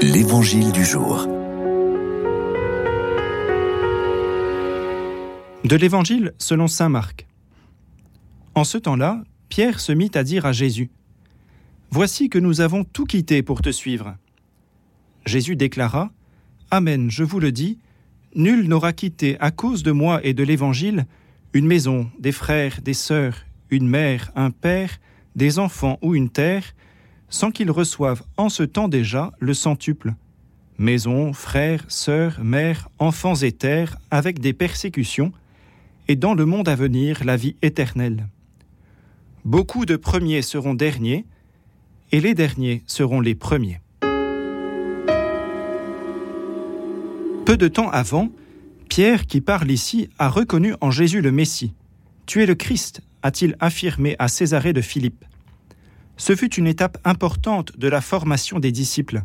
L'Évangile du jour. De l'Évangile selon Saint Marc. En ce temps-là, Pierre se mit à dire à Jésus, Voici que nous avons tout quitté pour te suivre. Jésus déclara, Amen, je vous le dis, nul n'aura quitté à cause de moi et de l'Évangile une maison, des frères, des sœurs, une mère, un père, des enfants ou une terre, sans qu'ils reçoivent en ce temps déjà le centuple. Maison, frères, sœurs, mères, enfants et terres, avec des persécutions, et dans le monde à venir la vie éternelle. Beaucoup de premiers seront derniers, et les derniers seront les premiers. Peu de temps avant, Pierre, qui parle ici, a reconnu en Jésus le Messie. Tu es le Christ, a-t-il affirmé à Césarée de Philippe. Ce fut une étape importante de la formation des disciples.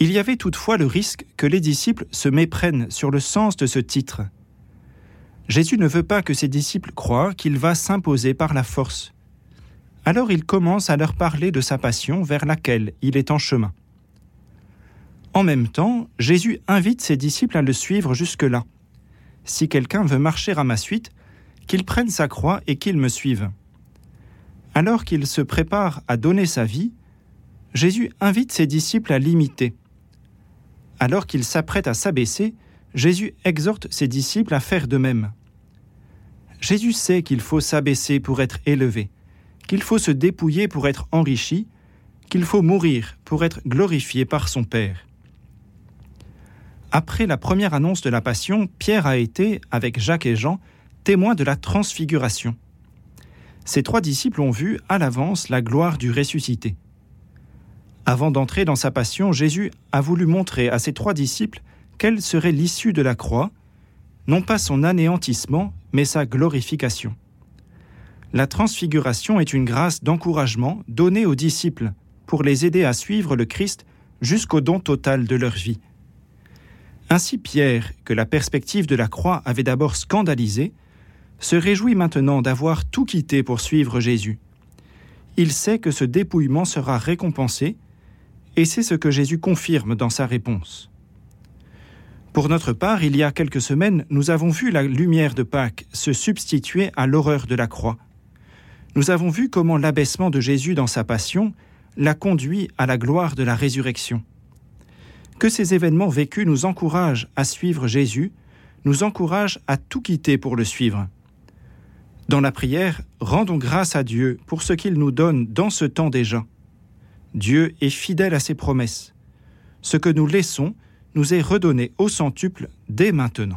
Il y avait toutefois le risque que les disciples se méprennent sur le sens de ce titre. Jésus ne veut pas que ses disciples croient qu'il va s'imposer par la force. Alors il commence à leur parler de sa passion vers laquelle il est en chemin. En même temps, Jésus invite ses disciples à le suivre jusque-là. Si quelqu'un veut marcher à ma suite, qu'il prenne sa croix et qu'il me suive. Alors qu'il se prépare à donner sa vie, Jésus invite ses disciples à l'imiter. Alors qu'il s'apprête à s'abaisser, Jésus exhorte ses disciples à faire de même. Jésus sait qu'il faut s'abaisser pour être élevé, qu'il faut se dépouiller pour être enrichi, qu'il faut mourir pour être glorifié par son Père. Après la première annonce de la Passion, Pierre a été, avec Jacques et Jean, témoin de la transfiguration ces trois disciples ont vu à l'avance la gloire du ressuscité. Avant d'entrer dans sa passion, Jésus a voulu montrer à ses trois disciples quelle serait l'issue de la croix, non pas son anéantissement, mais sa glorification. La transfiguration est une grâce d'encouragement donnée aux disciples pour les aider à suivre le Christ jusqu'au don total de leur vie. Ainsi Pierre, que la perspective de la croix avait d'abord scandalisé, se réjouit maintenant d'avoir tout quitté pour suivre Jésus. Il sait que ce dépouillement sera récompensé, et c'est ce que Jésus confirme dans sa réponse. Pour notre part, il y a quelques semaines, nous avons vu la lumière de Pâques se substituer à l'horreur de la croix. Nous avons vu comment l'abaissement de Jésus dans sa passion l'a conduit à la gloire de la résurrection. Que ces événements vécus nous encouragent à suivre Jésus, nous encouragent à tout quitter pour le suivre. Dans la prière, rendons grâce à Dieu pour ce qu'il nous donne dans ce temps déjà. Dieu est fidèle à ses promesses. Ce que nous laissons nous est redonné au centuple dès maintenant.